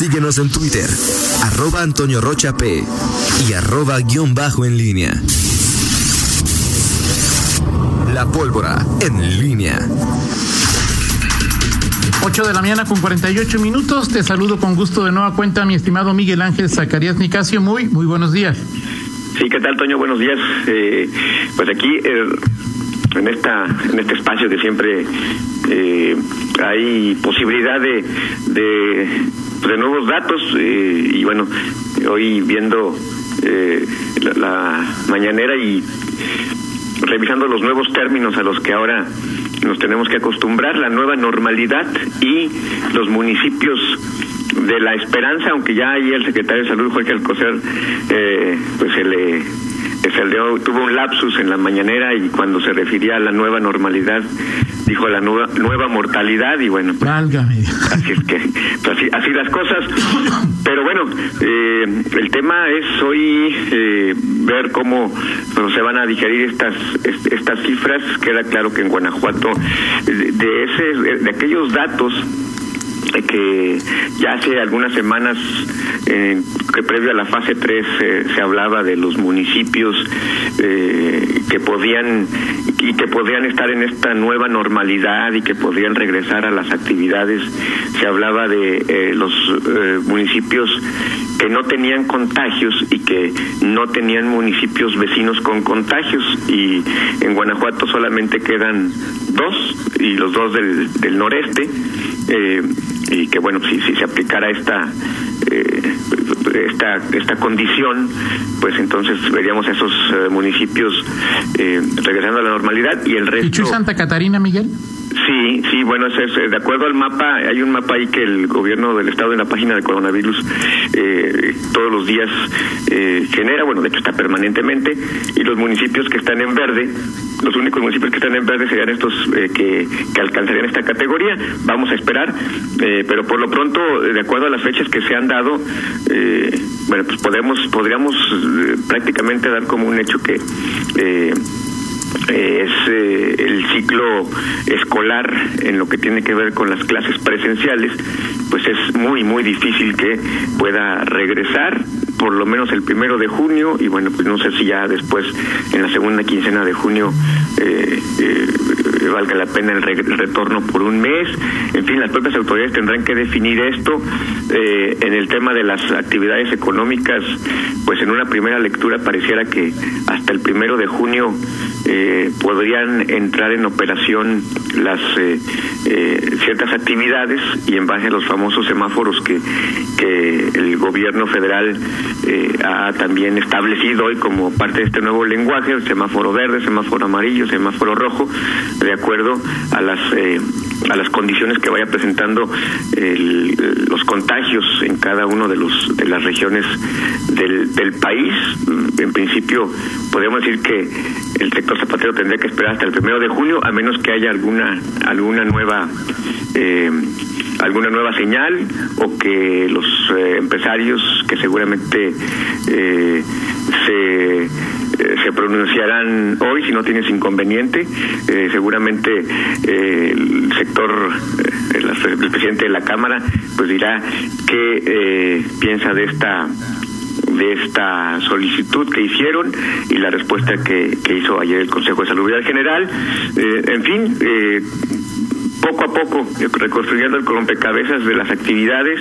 Síguenos en Twitter, arroba Antonio Rocha P y arroba guion bajo en línea. La pólvora en línea. 8 de la mañana con 48 minutos. Te saludo con gusto de nueva cuenta, mi estimado Miguel Ángel Zacarías Nicasio. Muy, muy buenos días. Sí, ¿qué tal, Toño? Buenos días. Eh, pues aquí, eh, en, esta, en este espacio que siempre eh, hay posibilidad de, de, de nuevos datos eh, y bueno, hoy viendo eh, la, la mañanera y revisando los nuevos términos a los que ahora nos tenemos que acostumbrar, la nueva normalidad y los municipios de la esperanza, aunque ya ahí el secretario de Salud, Jorge Alcocer, eh, pues se le, se tuvo un lapsus en la mañanera y cuando se refería a la nueva normalidad, dijo la nueva, nueva mortalidad y bueno, pues, así es que, pues así, así las cosas. Pero bueno, eh, el tema es hoy eh, ver cómo bueno, se van a digerir estas estas cifras. Queda claro que en Guanajuato, de, de ese, de aquellos datos que ya hace algunas semanas eh, que previo a la fase 3 eh, se hablaba de los municipios eh, que podían y que podían estar en esta nueva normalidad y que podían regresar a las actividades se hablaba de los municipios que no tenían contagios y que no tenían municipios vecinos con contagios. Y en Guanajuato solamente quedan dos y los dos del, del noreste eh, y que bueno si, si se aplicara esta eh, esta esta condición pues entonces veríamos esos eh, municipios eh, regresando a la normalidad y el resto ¿Y Santa Catarina Miguel? Sí, sí, bueno, es, es, de acuerdo al mapa, hay un mapa ahí que el gobierno del estado en la página de coronavirus eh, todos los días eh, genera, bueno, de hecho está permanentemente, y los municipios que están en verde, los únicos municipios que están en verde serían estos eh, que, que, alcanzarían esta categoría. Vamos a esperar, eh, pero por lo pronto, de acuerdo a las fechas que se han dado, eh, bueno, pues podemos, podríamos eh, prácticamente dar como un hecho que eh, es eh, el ciclo escolar en lo que tiene que ver con las clases presenciales, pues es muy, muy difícil que pueda regresar por lo menos el primero de junio y bueno, pues no sé si ya después en la segunda quincena de junio eh, eh, valga la pena el, re retorno por un mes. En fin, las propias autoridades tendrán que definir esto. Eh, en el tema de las actividades económicas, pues en una primera lectura pareciera que hasta el primero de junio eh, podrían entrar en operación las eh, eh, ciertas actividades y en base a los famosos semáforos que, que el gobierno federal eh, ha también establecido hoy como parte de este nuevo lenguaje, el semáforo verde, semáforo amarillo, semáforo rojo, de acuerdo a las eh, a las condiciones que vaya presentando el, los contagios en cada uno de los de las regiones del, del país. En principio, podemos decir que el sector zapatero tendría que esperar hasta el primero de junio, a menos que haya alguna alguna nueva eh, alguna nueva señal o que los eh, empresarios que seguramente eh, se pronunciarán hoy si no tienes inconveniente. Eh, seguramente eh, el sector eh, el, presidente de la cámara pues dirá qué piensa de esta de esta solicitud que hicieron y la respuesta que, que hizo ayer el Consejo de Salud General. En fin poco a poco reconstruyendo el rompecabezas de las actividades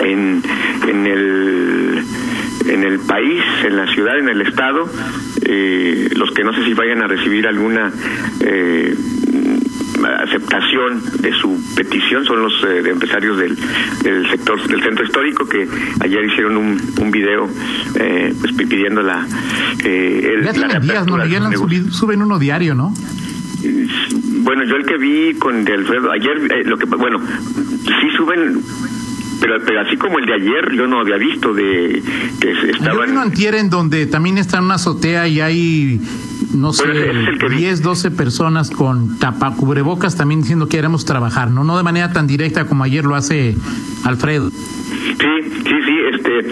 en, en el en el país, en la ciudad, en el estado, eh, los que no sé si vayan a recibir alguna eh, aceptación de su petición son los eh, empresarios del, del, sector del centro histórico que ayer hicieron un, un video eh, pues pidiendo la, eh, el, ya la días, ¿no? Miguel, subido, suben uno diario, ¿no? Bueno, yo el que vi con de Alfredo ayer, eh, lo que bueno, sí suben pero, pero así como el de ayer yo no había visto de que estaban yo antier en donde también está en una azotea y hay no sé, bueno, 10, 12 personas con tapa cubrebocas también diciendo que queremos trabajar, ¿no? No de manera tan directa como ayer lo hace Alfredo. Sí, sí, sí, este,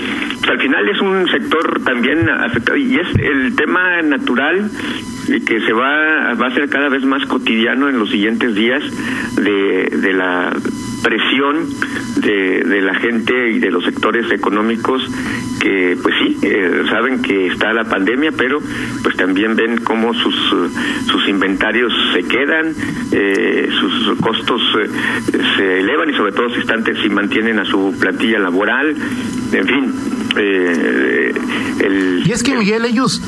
pues al final es un sector también afectado y es el tema natural que se va, va a ser cada vez más cotidiano en los siguientes días de, de la presión de, de, la gente y de los sectores económicos que pues sí eh, saben que está la pandemia pero pues también ven cómo sus sus inventarios se quedan eh, sus costos eh, se elevan y sobre todo si están si mantienen a su plantilla laboral. En fin el, y es que Miguel ellos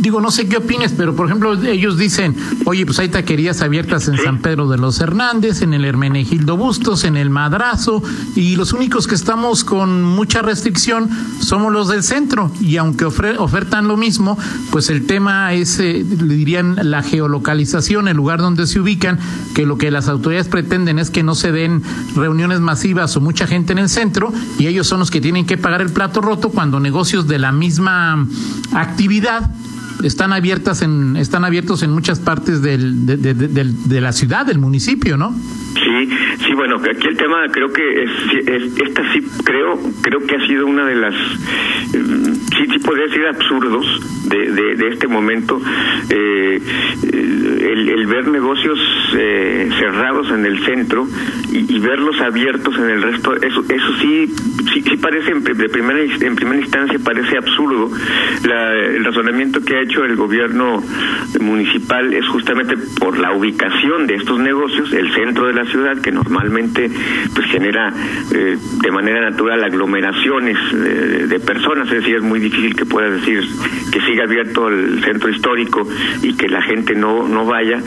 digo, no sé qué opines, pero por ejemplo, ellos dicen, oye, pues hay taquerías abiertas en San Pedro de los Hernández, en el Hermenegildo Bustos, en el Madrazo, y los únicos que estamos con mucha restricción somos los del centro, y aunque ofertan lo mismo, pues el tema es, eh, le dirían, la geolocalización, el lugar donde se ubican, que lo que las autoridades pretenden es que no se den reuniones masivas o mucha gente en el centro, y ellos son los que tienen que pagar el plato roto cuando negocios de la misma actividad están abiertas en están abiertos en muchas partes del, de, de, de, la ciudad, del municipio, ¿no? Sí, sí, bueno, aquí el tema creo que es, esta sí creo creo que ha sido una de las mm, sí sí podría decir absurdos de, de, este momento eh, el, el, ver negocios eh, cerrados en el centro y, verlos abiertos en el resto eso eso sí sí, sí parece de primera en primera instancia parece absurdo. La, el razonamiento que ha hecho el gobierno municipal es justamente por la ubicación de estos negocios el centro de la ciudad que normalmente pues genera eh, de manera natural aglomeraciones de, de, personas, es decir, es muy difícil que pueda decir que siga abierto el centro histórico y que la gente no, no vaya,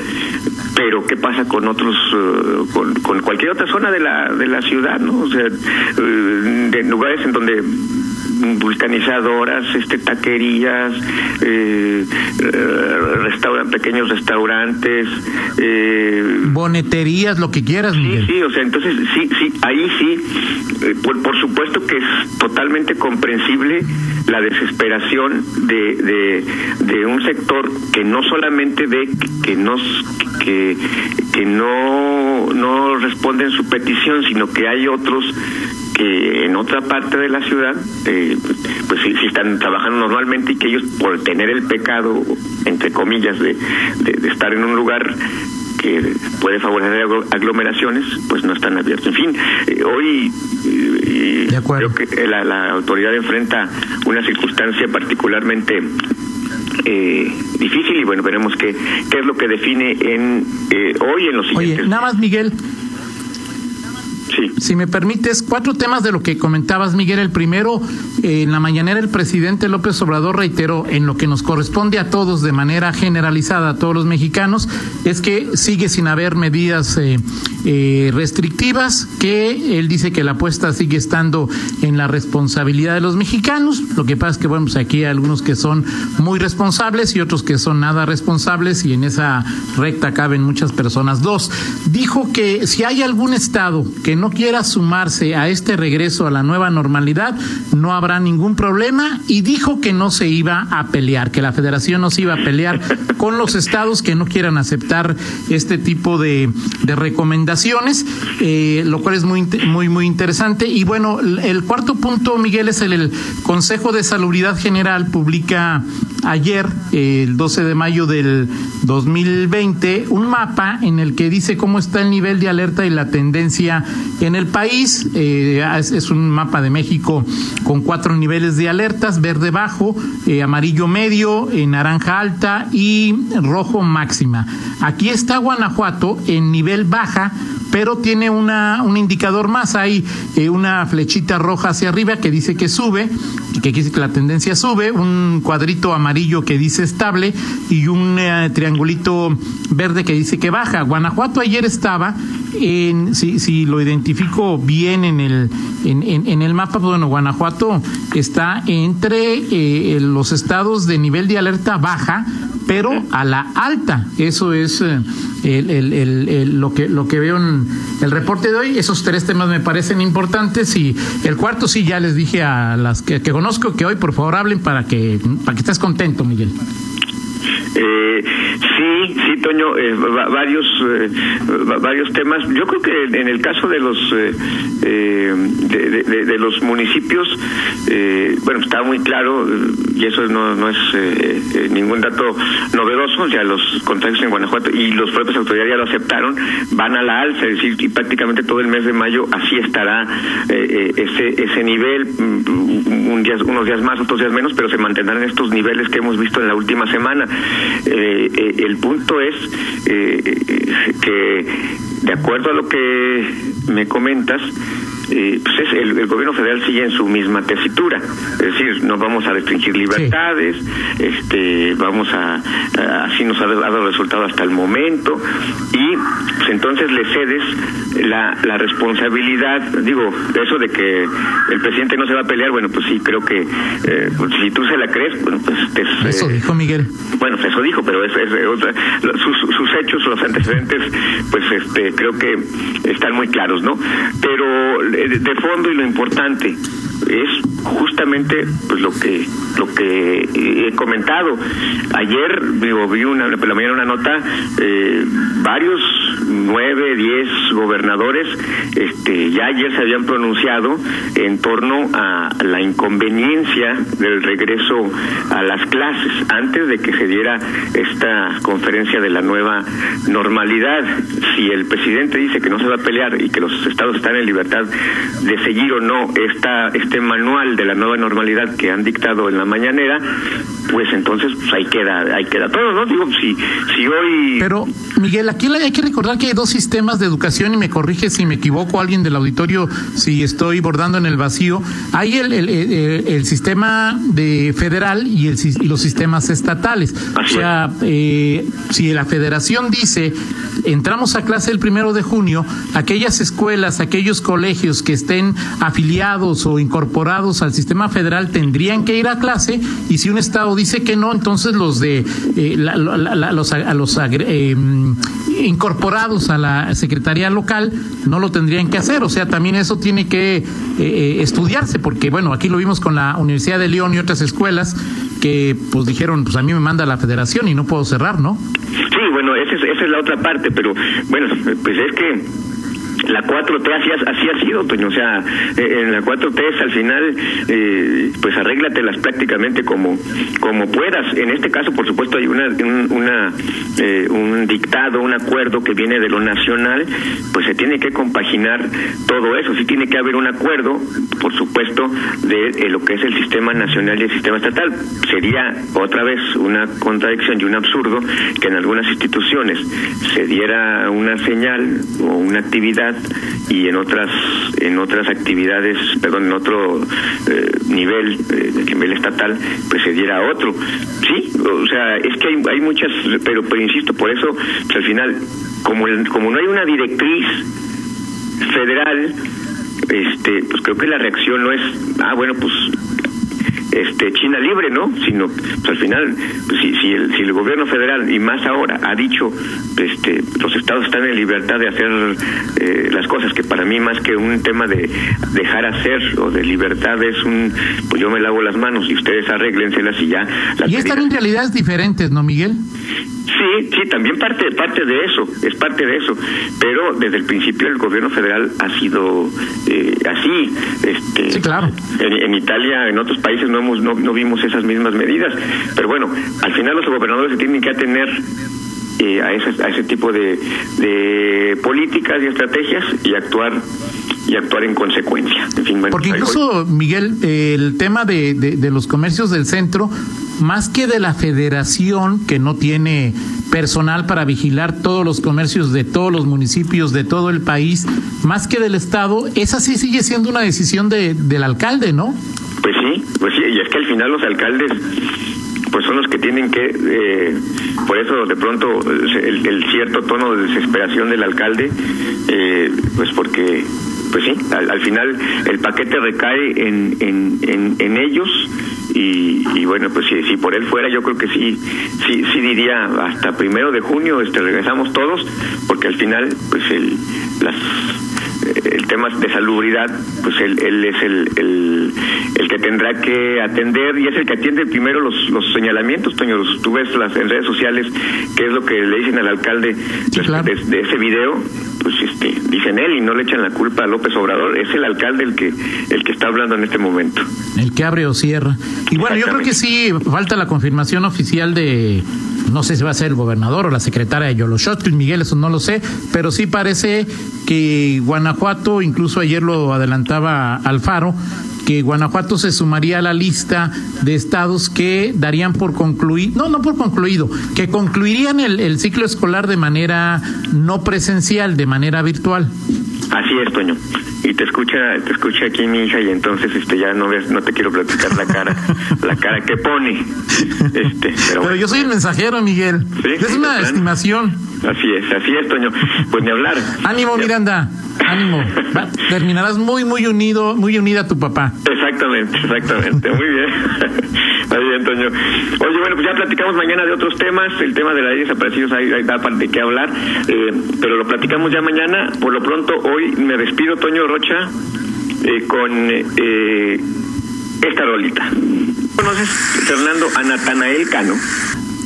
pero qué pasa con otros uh, con, con, cualquier otra zona de la de la ciudad no o sea uh, de lugares en donde vulcanizadoras, este taquerías, eh, restauran, pequeños restaurantes, eh, boneterías, lo que quieras. Sí, sí, o sea, entonces sí, sí, ahí sí, eh, por, por, supuesto que es totalmente comprensible la desesperación de, de, de un sector que no solamente ve que nos que, que no no responden su petición, sino que hay otros que en otra parte de la ciudad, eh, pues si, están trabajando normalmente y que ellos por tener el pecado, entre comillas, de, de, estar en un lugar que puede favorecer aglomeraciones, pues no están abiertos. En fin, eh, hoy eh, creo que la, la, autoridad enfrenta una circunstancia particularmente eh, difícil y bueno, veremos qué, qué es lo que define en eh, hoy en los siguientes. Oye, nada más, Miguel, si me permites, cuatro temas de lo que comentabas, Miguel. El primero, eh, en la mañanera el presidente López Obrador reiteró en lo que nos corresponde a todos de manera generalizada, a todos los mexicanos, es que sigue sin haber medidas eh, eh, restrictivas, que él dice que la apuesta sigue estando en la responsabilidad de los mexicanos. Lo que pasa es que, bueno, pues aquí hay algunos que son muy responsables y otros que son nada responsables y en esa recta caben muchas personas. Dos, dijo que si hay algún estado que no quiera sumarse a este regreso a la nueva normalidad, no habrá ningún problema y dijo que no se iba a pelear, que la federación no se iba a pelear con los estados que no quieran aceptar este tipo de, de recomendaciones, eh, lo cual es muy, muy, muy interesante. Y bueno, el cuarto punto, Miguel, es el, el Consejo de Salubridad General publica ayer, el 12 de mayo del 2020, un mapa en el que dice cómo está el nivel de alerta y la tendencia en el país. Eh, es, un mapa de México con cuatro niveles de alertas, verde bajo, eh, amarillo medio, eh, naranja alta y rojo máxima. Aquí está Guanajuato en nivel baja, pero tiene una, un indicador más. Hay una flechita roja hacia arriba que dice que sube, que la tendencia sube, un cuadrito amarillo que dice estable y un triangulito verde que dice que baja. Guanajuato ayer estaba en, si, si lo identifico bien en el, en, en, el mapa, bueno, Guanajuato está entre eh, los estados de nivel de alerta baja, pero a la alta. Eso es eh, el, el, el, lo, que, lo que veo en el reporte de hoy. Esos tres temas me parecen importantes y el cuarto sí ya les dije a las que, que conozco que hoy por favor hablen para que, para que estés contento, Miguel. Eh, sí, sí, Toño, eh, varios eh, varios temas. Yo creo que en el caso de los eh, de, de, los municipios, bueno, está muy claro y eso no, no es ningún dato novedoso. Ya los contagios en Guanajuato y los propios autoridades ya lo aceptaron, van a la alza, es decir, y prácticamente todo el mes de mayo así estará ese ese nivel, mm, un día, unos días más, otros días menos, pero se mantendrán estos niveles que hemos visto en la última semana. Eh, eh, el punto es eh, que, de acuerdo a lo que me comentas, eh, pues es el, gobierno federal sigue en su misma tesitura, es decir, no vamos a restringir libertades, este, vamos a, así nos ha dado resultado hasta el momento y pues entonces le cedes la, la responsabilidad, digo, eso de que el presidente no se va a pelear, bueno, pues sí, creo que eh, pues si tú se la crees, bueno, pues eso eh, dijo Miguel. Bueno, pues eso dijo, pero es, otra, sus, sus hechos, los antecedentes, pues este, creo que están muy claros, ¿no? Pero de fondo y lo importante es justamente pues lo que lo que he comentado. Ayer digo, vi una la mañana una nota eh, varios nueve diez gobernadores este ya ayer se habían pronunciado en torno a la inconveniencia del regreso a las clases antes de que se diera esta conferencia de la nueva normalidad. Si el presidente dice que no se va a pelear y que los estados están en libertad de seguir o no esta, este manual de la nueva normalidad que han dictado en la mañanera, pues entonces pues ahí queda, ahí queda todo, ¿no? Digo, si, si hoy... Pero, Miguel, aquí hay que recordar que hay dos sistemas de educación y me corrige si me equivoco alguien del auditorio, si estoy bordando en el vacío. Hay el, el, el, sistema de federal y, el, y los sistemas estatales. o sea, eh, si la federación dice, entramos a clase el primero de junio, aquellas escuelas, aquellos colegios que estén afiliados o incorporados al sistema federal tendrían que ir a clase y si un estado dice que no, entonces los de eh, los, a los eh, incorporados a la secretaría local no lo tendrían que hacer. O sea, también eso tiene que eh, estudiarse porque bueno, aquí lo vimos con la Universidad de León y otras escuelas que pues dijeron, pues a mí me manda la federación y no puedo cerrar, ¿no? Sí, bueno, esa es, esa es la otra parte, pero bueno, pues es que la 4T así, así ha sido, Toño. O sea, eh, en la 4T al final, eh, pues arréglatelas prácticamente como, como puedas. En este caso, por supuesto, hay una, un, una, eh, un dictado, un acuerdo que viene de lo nacional, pues se tiene que compaginar todo eso. Sí tiene que haber un acuerdo, por supuesto, de lo que es el sistema nacional y el sistema estatal. Sería otra vez una contradicción y un absurdo que en algunas instituciones se diera una señal o una actividad y en otras en otras actividades, perdón, en otro eh, nivel, eh, nivel estatal, pues se diera otro. Sí, o sea, es que hay, hay muchas, pero, pero insisto, por eso, pues, al final, como, como no hay una directriz federal, este, pues creo que la reacción no es, ah, bueno, pues este China libre, ¿no? Sino pues, al final pues, si, si, el, si el gobierno federal y más ahora ha dicho este los estados están en libertad de hacer eh, las cosas que para mí más que un tema de dejar hacer o de libertad es un pues yo me lavo las manos y ustedes arréglenselas y ya y están en realidades diferentes, ¿no, Miguel? Sí, sí, también parte parte de eso, es parte de eso, pero desde el principio el gobierno federal ha sido eh, así, este, sí, claro. En, Italia, en otros países no no, no vimos esas mismas medidas, pero bueno, al final los gobernadores se tienen que atener eh, a, ese, a ese tipo de, de políticas y estrategias y actuar y actuar en consecuencia. Porque incluso, Miguel, el tema de, de, los comercios del centro, más que de la federación, que no tiene personal para vigilar todos los comercios de todos los municipios de todo el país, más que del Estado, esa sí sigue siendo una decisión de, del alcalde, ¿no? Pues sí, pues sí, y es que al final los alcaldes pues son los que tienen que, eh, por eso de pronto el, cierto tono de desesperación del alcalde, eh, pues porque pues sí, al, final el paquete recae en, en, en, ellos y, bueno, pues si, si por él fuera yo creo que sí, sí, sí diría hasta primero de junio este regresamos todos porque al final pues el, las el tema de salubridad, pues él, él es el, el, el que tendrá que atender y es el que atiende primero los, los señalamientos, Toño. Tú ves las, en redes sociales qué es lo que le dicen al alcalde de, ese video, pues este, dicen él y no le echan la culpa a López Obrador. Es el alcalde el que, el que está hablando en este momento. El que abre o cierra. Y bueno, yo creo que sí falta la confirmación oficial de no sé si va a ser el gobernador o la secretaria de Yoloshot, Miguel, eso no lo sé, pero sí parece que Guanajuato, incluso ayer lo adelantaba Alfaro, que Guanajuato se sumaría a la lista de estados que darían por concluido, no, no por concluido, que concluirían el ciclo escolar de manera no presencial, de manera virtual. Así es, Toño. Y te escucha te escucha aquí mi hija y entonces este ya no ves no te quiero platicar la cara la cara que pone. Este pero, yo soy el mensajero Miguel. Es una estimación. Así es así es Toño. Pues ni hablar. Ánimo Miranda. Ánimo. Terminarás muy muy unido muy unida a tu papá. Exactamente exactamente. Muy bien. Muy bien Toño. Oye bueno pues ya platicamos mañana de otros temas. El tema de la ley desaparecidos hay, hay de qué hablar. Eh, pero lo platicamos ya mañana. Por lo pronto hoy me despido Toño Rocha eh, con eh, esta rolita. ¿Conoces, Fernando, a Natanael Cano?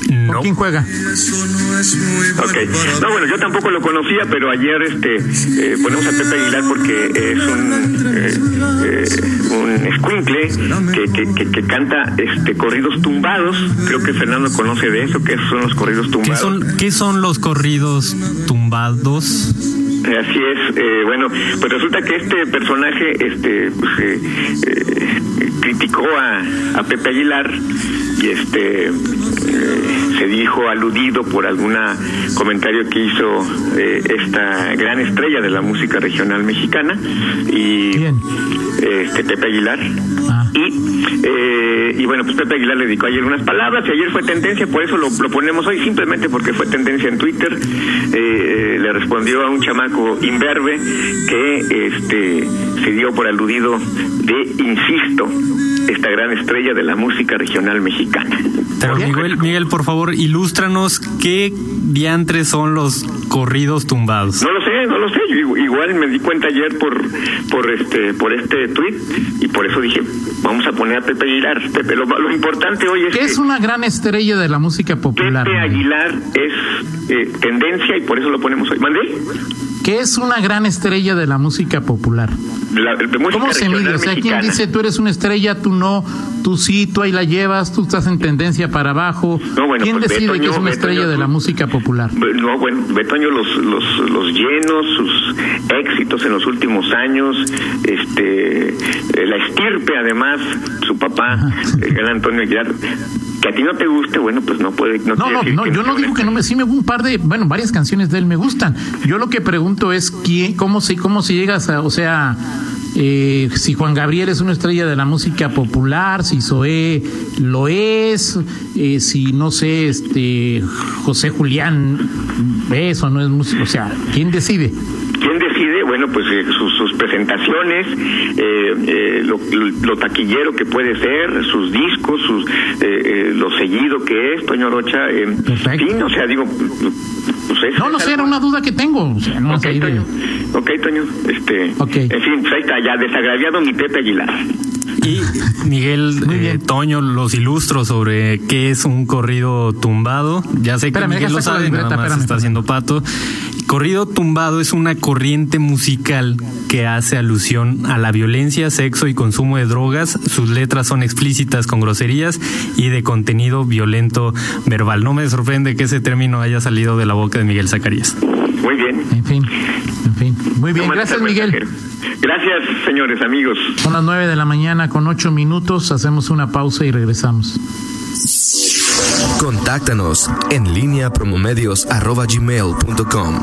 No. quién juega? Ok. No, bueno, yo tampoco lo conocía, pero ayer este eh, ponemos a Pepe Aguilar porque es un eh, un escuincle que, que, que, canta este corridos tumbados. Creo que Fernando conoce de eso, que son los corridos tumbados. ¿Qué son, qué son los corridos tumbados? Así es, eh, bueno, pues resulta que este personaje este pues, eh, eh, criticó a, a, Pepe Aguilar y este se dijo aludido por algún comentario que hizo esta gran estrella de la música regional mexicana y este Pepe Aguilar. Ah. y y bueno pues Pepe Aguilar le dedicó ayer unas palabras y ayer fue tendencia por eso lo, lo ponemos hoy simplemente porque fue tendencia en Twitter. Le respondió a un chamaco imberbe que este se dio por aludido de, insisto, esta gran estrella de la música regional mexicana. Miguel, Miguel, por favor, ilústranos qué diantres son los corridos tumbados. No lo sé, no lo sé. igual me di cuenta ayer por por este por este tweet y por eso dije vamos a poner a Pepe Aguilar. Pepe, lo, importante hoy es que es una gran estrella de la música popular. Pepe Aguilar es eh, tendencia y por eso lo ponemos hoy. ¿Mandé? Que es una gran estrella de la música popular. ¿Cómo se mide? O sea, ¿quién dice tú eres una estrella, tú no, tú sí, tú ahí la llevas, tú estás en tendencia para abajo? ¿Quién pues decide que es una estrella de la música popular? No, bueno, Betoño, los, los, los llenos, sus éxitos en los últimos años, este, eh, la estirpe además, su papá, el gran Antonio Aguilar, que a ti no te guste, bueno, pues no puede. No, no, no, yo no digo que no me. Sí, me un par de. Bueno, varias canciones de él me gustan. Yo lo que pregunto es quién, cómo se, cómo se llega a. O sea. Eh, si Juan Gabriel es una estrella de la música popular, si Zoé lo es, eh, si no sé, este José Julián es o no es músico, o sea, ¿quién decide? Pues eh, sus, presentaciones, eh, eh, lo, taquillero que puede ser, sus discos, sus, lo seguido que es, Toño Rocha. sí, o sea, digo. Pues no, no sé, era una duda que tengo. O sea, no ok, Toño. Ok, Toño. Este, En fin, pues ahí está, ya desagraviado mi Pepe Aguilar. Y Miguel eh, Toño los ilustro sobre qué es un corrido tumbado. Ya sé que Miguel lo sabe, nada más está haciendo pato. Corrido tumbado es una corriente musical que hace alusión a la violencia, sexo y consumo de drogas. Sus letras son explícitas con groserías y de contenido violento verbal. No me sorprende que ese término haya salido de la boca de Miguel Zacarías. Muy bien. En fin, en fin. Muy bien, gracias Miguel. Gracias, señores amigos. Son las nueve de la mañana con ocho minutos. Hacemos una pausa y regresamos. Contáctanos en línea promomedios.com